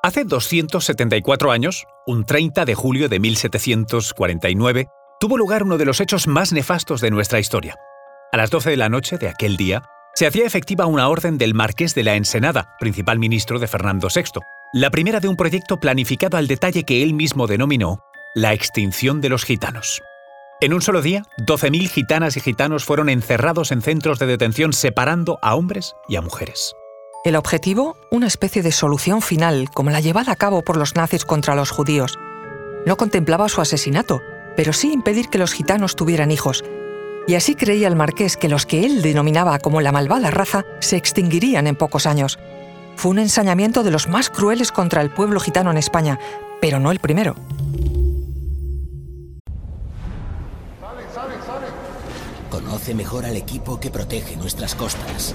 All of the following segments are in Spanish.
Hace 274 años, un 30 de julio de 1749, tuvo lugar uno de los hechos más nefastos de nuestra historia. A las 12 de la noche de aquel día, se hacía efectiva una orden del marqués de la Ensenada, principal ministro de Fernando VI, la primera de un proyecto planificado al detalle que él mismo denominó la extinción de los gitanos. En un solo día, 12.000 gitanas y gitanos fueron encerrados en centros de detención separando a hombres y a mujeres. El objetivo, una especie de solución final, como la llevada a cabo por los nazis contra los judíos. No contemplaba su asesinato, pero sí impedir que los gitanos tuvieran hijos. Y así creía el marqués que los que él denominaba como la malvada raza se extinguirían en pocos años. Fue un ensañamiento de los más crueles contra el pueblo gitano en España, pero no el primero. Conoce mejor al equipo que protege nuestras costas.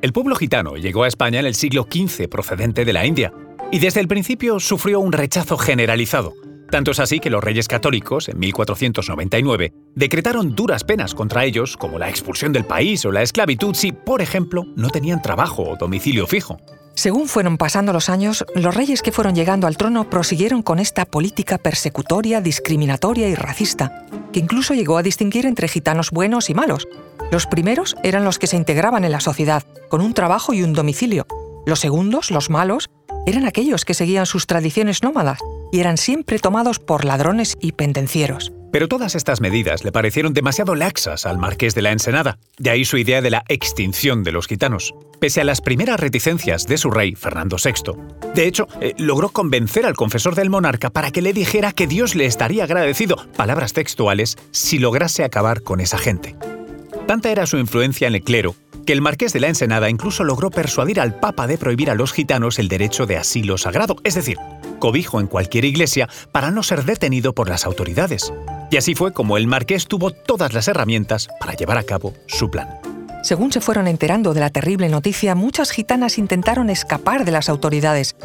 El pueblo gitano llegó a España en el siglo XV procedente de la India y desde el principio sufrió un rechazo generalizado. Tanto es así que los reyes católicos, en 1499, decretaron duras penas contra ellos, como la expulsión del país o la esclavitud si, por ejemplo, no tenían trabajo o domicilio fijo. Según fueron pasando los años, los reyes que fueron llegando al trono prosiguieron con esta política persecutoria, discriminatoria y racista, que incluso llegó a distinguir entre gitanos buenos y malos. Los primeros eran los que se integraban en la sociedad, con un trabajo y un domicilio. Los segundos, los malos, eran aquellos que seguían sus tradiciones nómadas y eran siempre tomados por ladrones y pendencieros. Pero todas estas medidas le parecieron demasiado laxas al marqués de la Ensenada, de ahí su idea de la extinción de los gitanos, pese a las primeras reticencias de su rey, Fernando VI. De hecho, eh, logró convencer al confesor del monarca para que le dijera que Dios le estaría agradecido, palabras textuales, si lograse acabar con esa gente. Tanta era su influencia en el clero que el marqués de la Ensenada incluso logró persuadir al papa de prohibir a los gitanos el derecho de asilo sagrado, es decir, cobijo en cualquier iglesia para no ser detenido por las autoridades. Y así fue como el marqués tuvo todas las herramientas para llevar a cabo su plan. Según se fueron enterando de la terrible noticia, muchas gitanas intentaron escapar de las autoridades.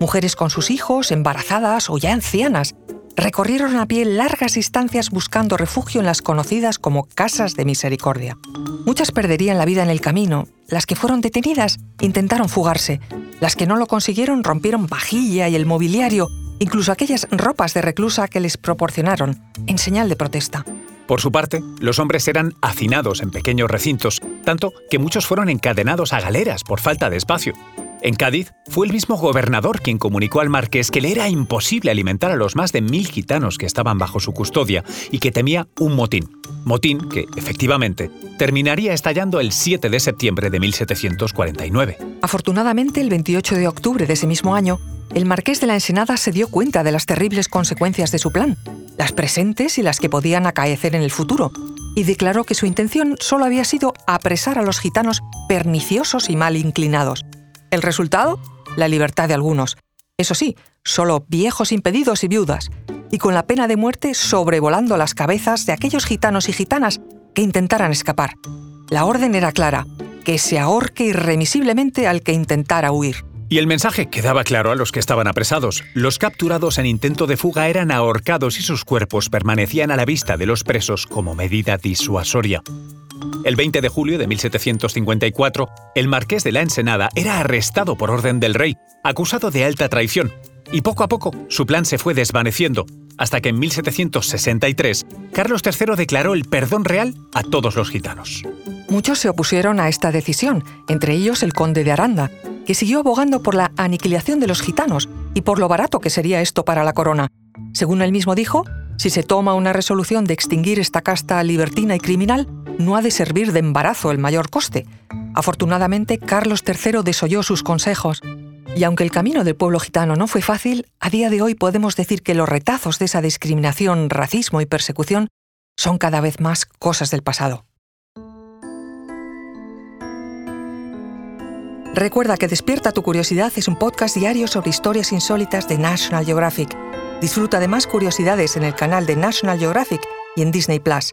Mujeres con sus hijos, embarazadas o ya ancianas, recorrieron a pie largas distancias buscando refugio en las conocidas como casas de misericordia. Muchas perderían la vida en el camino, las que fueron detenidas intentaron fugarse, las que no lo consiguieron rompieron vajilla y el mobiliario, incluso aquellas ropas de reclusa que les proporcionaron, en señal de protesta. Por su parte, los hombres eran hacinados en pequeños recintos, tanto que muchos fueron encadenados a galeras por falta de espacio. En Cádiz, fue el mismo gobernador quien comunicó al marqués que le era imposible alimentar a los más de mil gitanos que estaban bajo su custodia y que temía un motín. Motín que, efectivamente, terminaría estallando el 7 de septiembre de 1749. Afortunadamente, el 28 de octubre de ese mismo año, el marqués de la Ensenada se dio cuenta de las terribles consecuencias de su plan, las presentes y las que podían acaecer en el futuro, y declaró que su intención solo había sido apresar a los gitanos perniciosos y mal inclinados. El resultado, la libertad de algunos. Eso sí, solo viejos impedidos y viudas, y con la pena de muerte sobrevolando las cabezas de aquellos gitanos y gitanas que intentaran escapar. La orden era clara, que se ahorque irremisiblemente al que intentara huir. Y el mensaje quedaba claro a los que estaban apresados. Los capturados en intento de fuga eran ahorcados y sus cuerpos permanecían a la vista de los presos como medida disuasoria. El 20 de julio de 1754, el marqués de la Ensenada era arrestado por orden del rey, acusado de alta traición, y poco a poco su plan se fue desvaneciendo, hasta que en 1763 Carlos III declaró el perdón real a todos los gitanos. Muchos se opusieron a esta decisión, entre ellos el conde de Aranda, que siguió abogando por la aniquilación de los gitanos y por lo barato que sería esto para la corona. Según él mismo dijo, si se toma una resolución de extinguir esta casta libertina y criminal, no ha de servir de embarazo el mayor coste. Afortunadamente, Carlos III desoyó sus consejos. Y aunque el camino del pueblo gitano no fue fácil, a día de hoy podemos decir que los retazos de esa discriminación, racismo y persecución son cada vez más cosas del pasado. Recuerda que Despierta tu Curiosidad es un podcast diario sobre historias insólitas de National Geographic. Disfruta de más curiosidades en el canal de National Geographic y en Disney Plus.